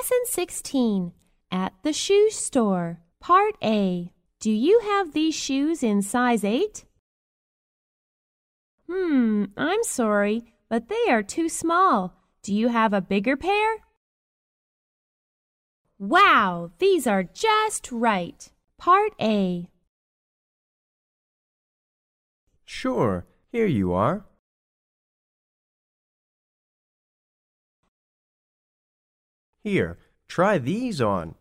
Lesson 16 At the Shoe Store, Part A. Do you have these shoes in size 8? Hmm, I'm sorry, but they are too small. Do you have a bigger pair? Wow, these are just right. Part A. Sure, here you are. Here, try these on.